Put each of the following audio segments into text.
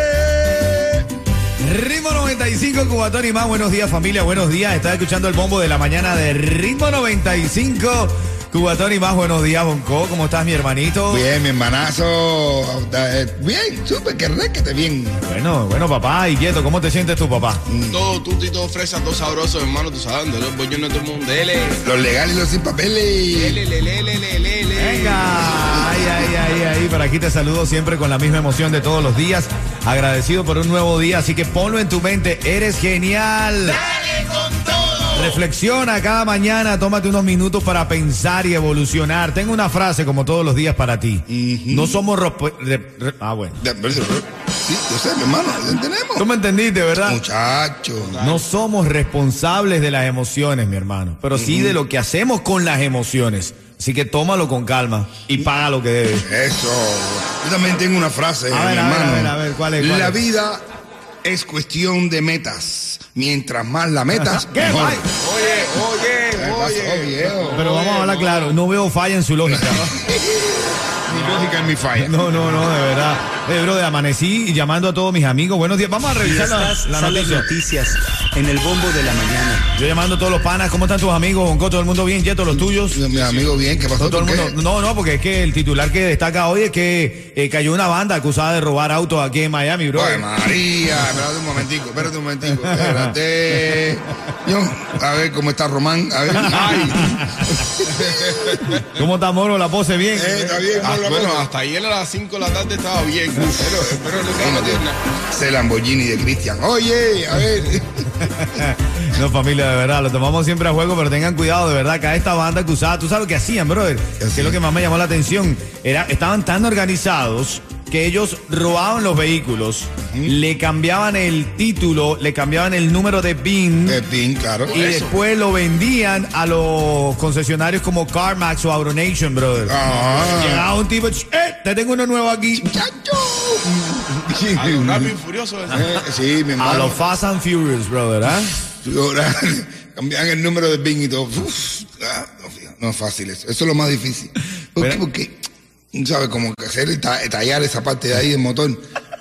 Ritmo 95, Cubatón y más. Buenos días, familia. Buenos días. Estás escuchando el bombo de la mañana de Ritmo 95. Cubatón y más. Buenos días, Bonco. ¿Cómo estás, mi hermanito? Bien, mi hermanazo. Eh, Bien, súper, que requete bien. Bueno, bueno, papá. Y quieto, ¿cómo te sientes tú, papá? Todo tutti, todo fresa, todo sabroso, hermano, tú sabes, de los bollones de todo el mundo. Dele, Los legales y los sin papeles. dele, lele, lele, lele, lele. Venga. Ay, ay. Por aquí te saludo siempre con la misma emoción de todos los días. Agradecido por un nuevo día. Así que ponlo en tu mente. Eres genial. Dale con todo. Reflexiona cada mañana, tómate unos minutos para pensar y evolucionar. Tengo una frase como todos los días para ti. No somos... ah, bueno. Sí, yo sé, mi hermano, lo entendemos. Tú me entendiste, ¿verdad? Muchacho. No somos responsables de las emociones, mi hermano, pero sí de lo que hacemos con las emociones. Así que tómalo con calma y paga lo que debes. Eso. Yo también tengo una frase, A ver, mi a ver, hermano. a ver, a ver, ¿cuál es, cuál La es? vida es cuestión de metas. Mientras más la metas, ¿Qué? mejor. Oye, ¿Qué oye, pasó, oye. viejo? Pero vamos a hablar claro, no veo falla en su lógica. Mi lógica es mi falla. No, no, no, de verdad. Eh, bro, de amanecí y llamando a todos mis amigos. Buenos días, vamos a revisar la, la las noticia. noticias en el bombo de la mañana. Yo llamando a todos los panas, ¿cómo están tus amigos? Bonco, todo el mundo bien, Yeto, los tuyos. Mi amigo, bien, ¿qué pasó? No, todo el mundo, no, no, porque es que el titular que destaca hoy es que eh, cayó una banda acusada de robar autos aquí en Miami, bro. Ay, María, espérate un momentico, espérate un momentico, espérate. Yo, a ver cómo está Román, a ver. Ay, ¿Cómo está Moro? La pose bien. eh, está bien, Ah, Moro, bueno, hasta ayer a las 5 de la tarde estaba bien. Pero, pero. Ese Lamborghini de Cristian. Oye, a ver. No, familia, de verdad, lo tomamos siempre a juego, pero tengan cuidado, de verdad, que a esta banda acusada, tú sabes lo que hacían, brother, que es lo que más me llamó la atención, era, estaban tan organizados que ellos robaban los vehículos, le cambiaban el título, le cambiaban el número de BIN Eh, claro. y después lo vendían a los concesionarios como CarMax o AutoNation, brother. Ah. Llegaba un tipo, "Ch, eh, te tengo uno nuevo aquí. Chacho. A lo rápido y furioso. Eh, sí, mi A los Fast and Furious, brother, ¿ah? Ahora, Cambian el número de BIN y todo. Uf, ah, no, es fácil eso. Eso es lo más difícil. ¿Por qué? Pero- Porque, tú sabes, como que hacer, ta- tallar esa parte de ahí del motor.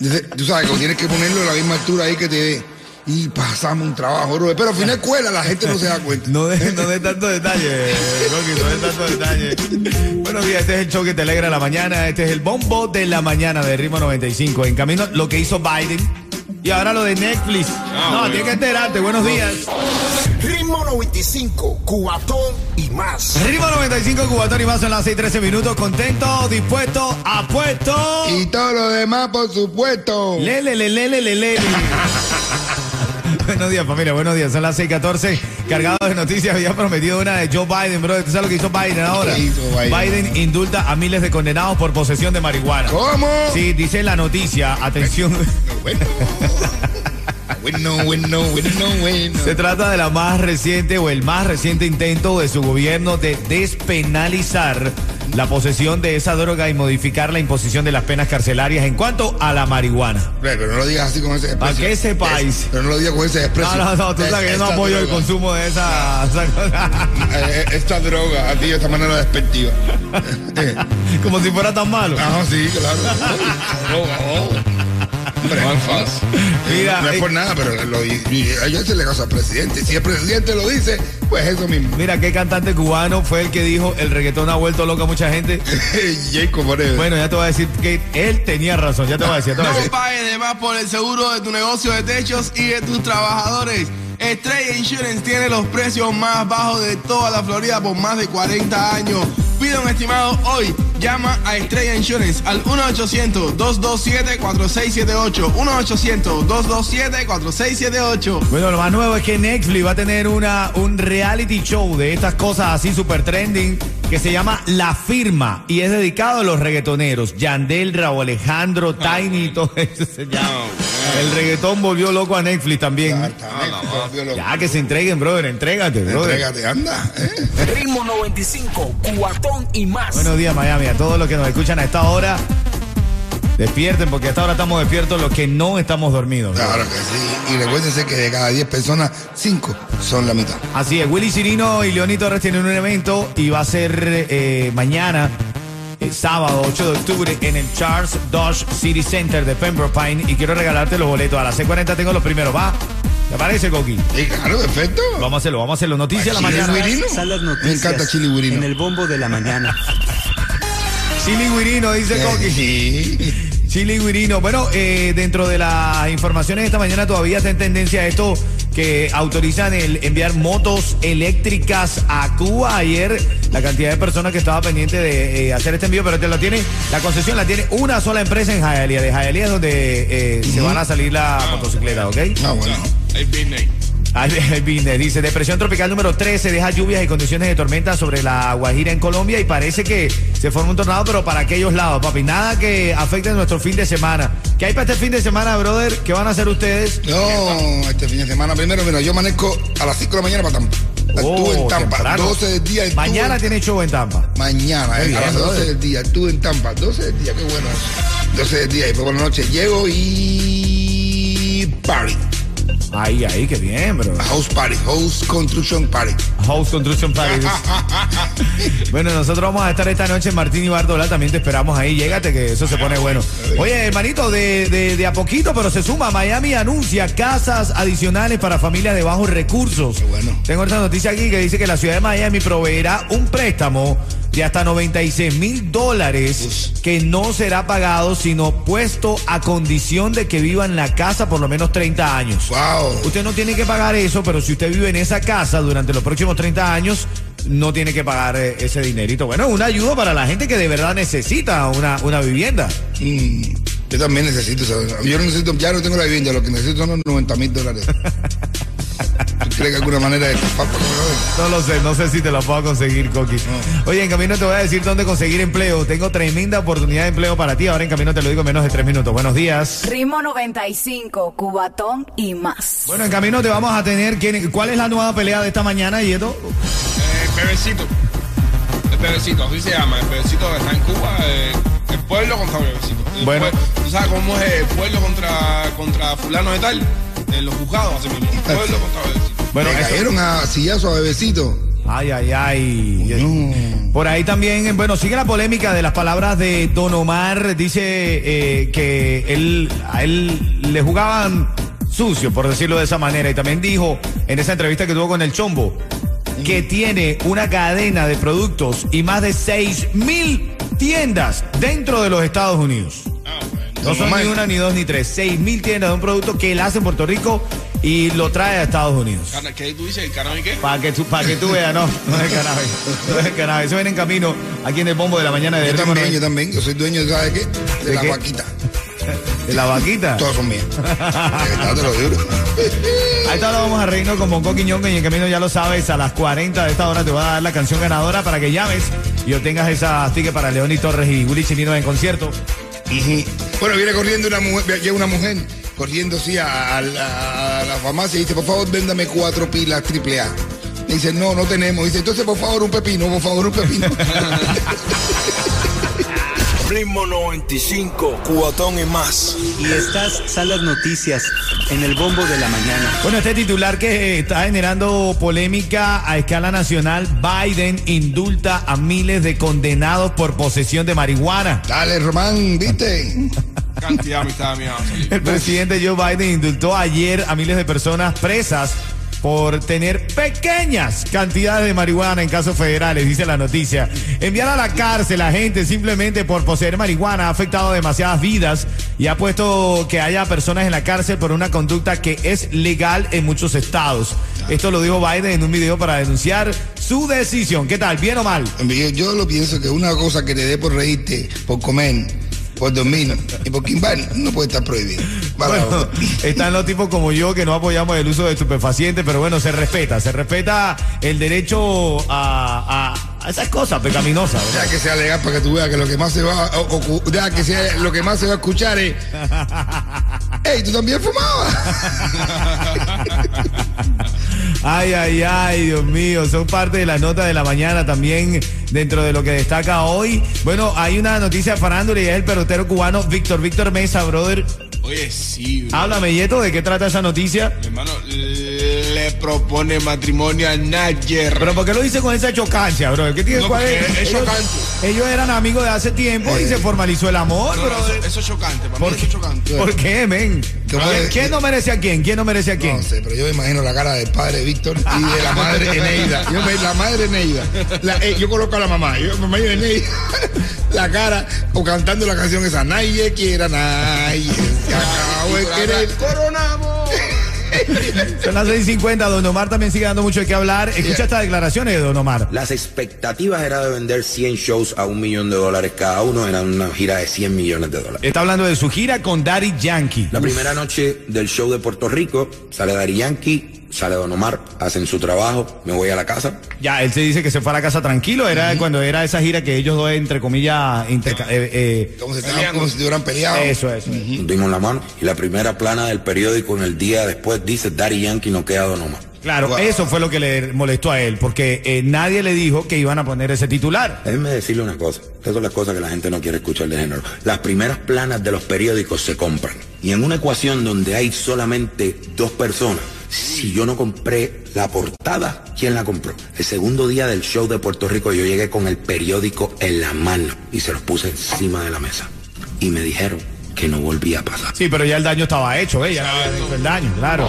Entonces, Tú sabes, como tienes que ponerlo a la misma altura ahí que te dé. Y pasamos un trabajo, bro. Pero al final cuela, la gente no se da cuenta. No de, no de tanto detalle, Rocky, no de tanto detalle. Buenos días, este es el show que te alegra la mañana. Este es el bombo de la mañana de Ritmo 95. En camino, lo que hizo Biden. Y ahora lo de Netflix. no, bueno. tienes que enterarte. Buenos días. Ritmo 95, cuatón y más. Ritmo 95, Cubatón y más son las 6 13 minutos. Contento, dispuesto, apuesto. Y todo lo demás, por supuesto. Lele, lele, lele, lele. Buenos días, familia. Buenos días. Son las 6:14. Cargado de noticias. Había prometido una de Joe Biden, bro. ¿Tú sabes lo que hizo Biden ahora? ¿Qué hizo Biden? indulta a miles de condenados por posesión de marihuana. ¿Cómo? Sí, dice la noticia. Atención. Bueno. Bueno, bueno, bueno, bueno. Se trata de la más reciente o el más reciente intento de su gobierno de despenalizar la posesión de esa droga y modificar la imposición de las penas carcelarias en cuanto a la marihuana. Pero no lo digas así con ese desprecio. Para que sepáis. Pero no lo digas con ese desprecio. No, no, no, tú Es- sabes que yo no apoyo el droga. consumo de esa, esa cosa. Eh, eh, esta droga, a ti de esta manera despectiva. Como si fuera tan malo. Ah, sí, claro. Droga, oh. Hombre, No es fácil. Mira, no es eh, por nada, pero lo, a veces le caso al presidente. Si el presidente lo dice, Pues eso mismo. Mira, ¿qué cantante cubano fue el que dijo el reggaetón ha vuelto loco a mucha gente? Jacob Moreno. Bueno, ya te voy a decir que él tenía razón. Ya te voy a decir, ya te voy a No pagues de más por el seguro de tu negocio de techos y de tus trabajadores. Estrella Insurance tiene los precios más bajos de toda la Florida por más de 40 años. Pide un estimado hoy. Llama a Estrella Insurance al 1-800-227-4678. 1-800-227-4678. Bueno, lo más nuevo es que Netflix va a tener una, un reality show de estas cosas así super trending que se llama La Firma y es dedicado a los reggaetoneros. Yandel, Raúl Alejandro, Tiny, todo eso. se llama. El reggaetón volvió loco a Netflix también. Loco. Ya que se entreguen, brother, entrégate, brother. Entrégate, anda. ¿eh? Ritmo 95, cuatón y más. Buenos días, Miami. A todos los que nos escuchan a esta hora, despierten, porque a esta hora estamos despiertos los que no estamos dormidos. ¿no? Claro que sí. Y recuérdense que de cada 10 personas, 5 son la mitad. Así es, Willy Cirino y Leoni Torres tienen un evento y va a ser eh, mañana, eh, sábado 8 de octubre, en el Charles Dodge City Center de Pembroke Pine. Y quiero regalarte los boletos. A las 6:40 tengo los primeros. ¿Va? ¿Te parece, Coqui? Sí, claro, perfecto. Vamos a hacerlo, vamos a hacerlo. Noticias de la mañana. Las Me noticias encanta Chili Wirino. en el bombo de la mañana. Chili Wirino, dice Coqui. Sí. Chili Guirino. Bueno, eh, dentro de las informaciones de esta mañana todavía está en tendencia esto que autorizan el enviar motos eléctricas a Cuba. Ayer la cantidad de personas que estaba pendiente de eh, hacer este envío, pero te lo tiene, la concesión la tiene una sola empresa en Hialeah. De Hialeah es donde eh, se van a salir las motocicletas, ¿ok? Ah, bueno. Hay business. Ahí viene, dice, depresión tropical número 13 deja lluvias y condiciones de tormenta sobre la Guajira en Colombia y parece que se forma un tornado, pero para aquellos lados, papi. Nada que afecte nuestro fin de semana. ¿Qué hay para este fin de semana, brother? ¿Qué van a hacer ustedes? No, este fin de semana primero, mira, yo amanezco a las 5 de la mañana para Tampa. Estuve en Oh, Tampa, temprano. 12 del día. Mañana tiene show en Tampa. Mañana, eh, a las 12 brother. del día. Estuve en Tampa, 12 del día, qué bueno. 12 del día, y por la noche llego y. Party. Ahí, ahí, qué bien, bro. House Party, House Construction Party. House Construction Party. bueno, nosotros vamos a estar esta noche en Martín y Bardola. También te esperamos ahí. Llégate, que eso se pone bueno. Oye, hermanito, de, de, de a poquito, pero se suma. Miami anuncia casas adicionales para familias de bajos recursos. Qué bueno. Tengo esta noticia aquí que dice que la ciudad de Miami proveerá un préstamo de hasta 96 mil dólares que no será pagado, sino puesto a condición de que viva en la casa por lo menos 30 años. Wow. Usted no tiene que pagar eso, pero si usted vive en esa casa durante los próximos 30 años, no tiene que pagar eh, ese dinerito. Bueno, una ayuda para la gente que de verdad necesita una, una vivienda. Mm, yo también necesito, ¿sabes? Yo no necesito, ya no tengo la vivienda, lo que necesito son los 90 mil dólares. ¿Tú crees que alguna manera de lo den? No lo sé, no sé si te lo puedo conseguir, Coqui. Oye, en camino te voy a decir dónde conseguir empleo. Tengo tremenda oportunidad de empleo para ti. Ahora en camino te lo digo en menos de tres minutos. Buenos días. Ritmo 95, Cubatón y más. Bueno, en camino te vamos a tener. ¿quién- ¿Cuál es la nueva pelea de esta mañana, Yeto? Eh, bebecito. El bebecito, así se llama. El bebecito que está en Cuba. eh, el pueblo contra el bebecito. El Bueno. pue- ¿Tú sabes cómo es el pueblo contra, contra fulano de tal? En los juzgados, así mismo. El pueblo contra el bebecito. Bueno, Le cayeron a sillazo a bebecito. Ay, ay, ay. Por ahí también, bueno, sigue la polémica de las palabras de Don Omar. Dice eh, que él, a él le jugaban sucio, por decirlo de esa manera. Y también dijo en esa entrevista que tuvo con el Chombo que tiene una cadena de productos y más de 6 mil tiendas dentro de los Estados Unidos. No son ni una, ni dos, ni tres. 6 mil tiendas de un producto que él hace en Puerto Rico y lo trae a Estados Unidos. ¿Qué tú dices? ¿El canal y qué? Para que tú, para que tú veas, no, no es cannabis. No es cannabis. Eso viene en camino aquí en el bombo de la mañana de Yo también, yo también. Yo soy dueño, de ¿sabes qué? De, ¿De la qué? vaquita. de la vaquita. Todas son mías. Te lo digo. A esta hora vamos a reírnos con Bonco Quiñongo y en camino ya lo sabes, a las 40 de esta hora te voy a dar la canción ganadora para que llames y obtengas esas tickets para Leoni Torres y Willy Chinino en concierto. Ujú. Bueno, viene corriendo una mujer, llega una mujer corriendo sí a, a la, a la farmacia y dice, por favor, véndame cuatro pilas triple A. Dice, no, no tenemos. Dice, entonces, por favor, un pepino, por favor, un pepino. Ritmo 95, cuatón y más. Y estas son las noticias en el bombo de la mañana. Bueno, este titular que está generando polémica a escala nacional, Biden indulta a miles de condenados por posesión de marihuana. Dale, Román, ¿viste? Cantidad de amistad mía va a salir. El presidente Joe Biden indultó ayer a miles de personas presas por tener pequeñas cantidades de marihuana en casos federales, dice la noticia. Enviar a la cárcel a gente simplemente por poseer marihuana ha afectado demasiadas vidas y ha puesto que haya personas en la cárcel por una conducta que es legal en muchos estados. Esto lo dijo Biden en un video para denunciar su decisión. ¿Qué tal? ¿Bien o mal? Yo, yo lo pienso que una cosa que te dé por reírte, por comer, por dormir y por quimbar no puede estar prohibido. Bueno, están los tipos como yo que no apoyamos el uso de estupefacientes, pero bueno, se respeta, se respeta el derecho a, a- a esas cosas pecaminosas. ¿verdad? Ya que sea legal para que tú veas que lo que más se va a ya que sea lo que más se va a escuchar es ¡Ey, tú también fumabas! Ay, ay, ay, Dios mío, son parte de la nota de la mañana también dentro de lo que destaca hoy. Bueno, hay una noticia farándula y es el pelotero cubano Víctor, Víctor Mesa, brother. Oye, sí, bro. Háblame, Yeto, ¿de qué trata esa noticia? Mi hermano le propone matrimonio a Nayer. Pero ¿por qué lo dice con esa chocancia, bro? ¿Qué tiene No, cuál es ellos, chocante. ellos eran amigos de hace tiempo y se formalizó el amor, No, bro. eso, eso es chocante, para ¿Por mí qué? eso es chocante. ¿Por qué, men? ¿Cómo ¿Quién, quién no merece a quién? ¿Quién no merece a quién? No sé, pero yo me imagino la cara del padre Víctor y de la madre Eneida. Yo me, la madre Eneida. La- eh, yo coloco a la mamá, yo me imagino Eneida. La cara, o cantando la canción esa, nadie quiera, nadie. Se acabó de querer. ¡Coronamos! Son las 6.50, Don Omar también sigue dando mucho de qué hablar. Escucha estas declaraciones de Don Omar. Las expectativas era de vender 100 shows a un millón de dólares cada uno, era una gira de 100 millones de dólares. Está hablando de su gira con Daddy Yankee. La primera noche del show de Puerto Rico, sale Dari Yankee, sale Don Omar, hacen su trabajo, me voy a la casa. Ya, él se dice que se fue a la casa tranquilo. Era cuando era esa gira que ellos dos, entre comillas, interca- eh, eh, Como si, estaban- como si hubieran peleado. eso, eso. Nos dimos la mano y la primera plana del periódico en el día después dice Dari Yankee no queda Don Omar. Claro, Wow. eso fue lo que le molestó a él, porque eh, nadie le dijo que iban a poner ese titular. Déjenme decirle una cosa, estas son las cosas que la gente no quiere escuchar de género. Las primeras planas de los periódicos se compran. Y en una ecuación donde hay solamente dos personas, si yo no compré la portada, ¿quién la compró? El segundo día del show de Puerto Rico yo llegué con el periódico en la mano y se los puse encima de la mesa. Y me dijeron que no volvía a pasar. Sí, pero ya el daño estaba hecho, ¿eh? Ya no había hecho el daño, claro.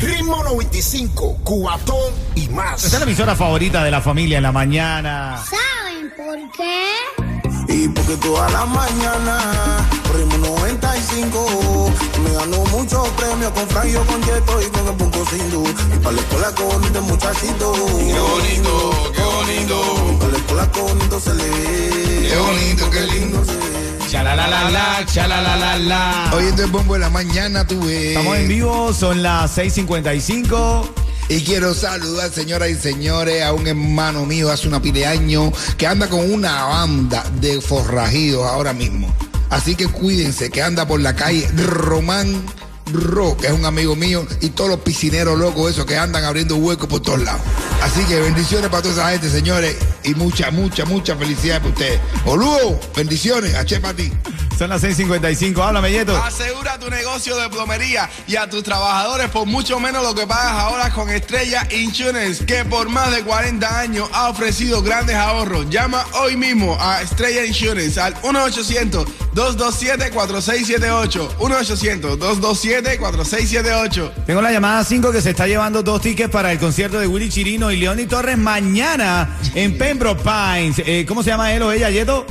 Ritmo 95, Cubatón y más. Esta es la emisora favorita de la familia en la mañana. ¿Saben por qué? Y porque toda la mañana, ritmo 95, me ganó muchos premios con Franjo, con Yeto y con el punto sin luz. Y para la escuela con bonito muchachito. Qué bonito, qué bonito. Para la escuela con bonito se le ve. Qué bonito, qué lindo. se ve. Chalalalala, chalalalala. Hoy en el bombo de la mañana tuve. Estamos en vivo, son las 6:55. Y quiero saludar, señoras y señores, a un hermano mío hace una pila de años que anda con una banda de forrajidos ahora mismo. Así que cuídense, que anda por la calle Román Ro, que es un amigo mío, y todos los piscineros locos esos que andan abriendo huecos por todos lados. Así que bendiciones para toda esa gente, señores, y mucha, mucha, mucha felicidad para ustedes. Boludo, bendiciones, a para ti. Son las 6:55. Háblame, Yeto. Asegura tu negocio de plomería y a tus trabajadores por mucho menos lo que pagas ahora con Estrella Insurance, que por más de 40 años ha ofrecido grandes ahorros. Llama hoy mismo a Estrella Insurance al 1-800-227-4678. 1-800-227-4678. Tengo la llamada 5 que se está llevando dos tickets para el concierto de Willy Chirino y Leoni Torres mañana en Pembroke Pines. Eh, ¿Cómo se llama él o ella, Yeto?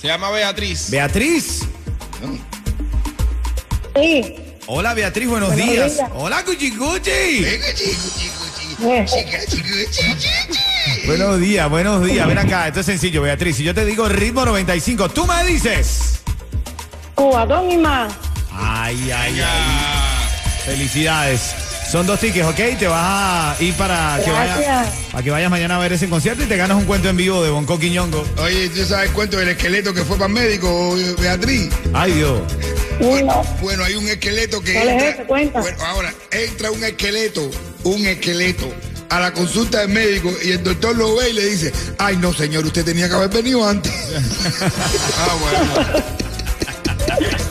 Se llama Beatriz. Beatriz. Sí. Hola, Beatriz, buenos, Buenos días. días. Hola, Cuchi Cuchi. Venga, chico, chico, chico. Chica, chico, chico, chico. Buenos días, buenos días. Ven acá, esto es sencillo, Beatriz. Si yo te digo ritmo 95, tú me dices. Cubatón y más. Ay, ay, ay. Felicidades. Son dos tickets, ¿ok? Te vas a ir para que, vayas, Gracias. para que vayas mañana a ver ese concierto y te ganas un cuento en vivo de Bonco Quiñongo. Oye, ¿tú sabes el cuento del esqueleto que fue para el médico, Beatriz? Ay, Dios. Uno. Bueno, hay un esqueleto que ¿Cuál es ese? Cuenta. Bueno, ahora, entra un esqueleto, un esqueleto a la consulta del médico y el doctor lo ve y le dice, ay no señor, usted tenía que haber venido antes. Ah, bueno.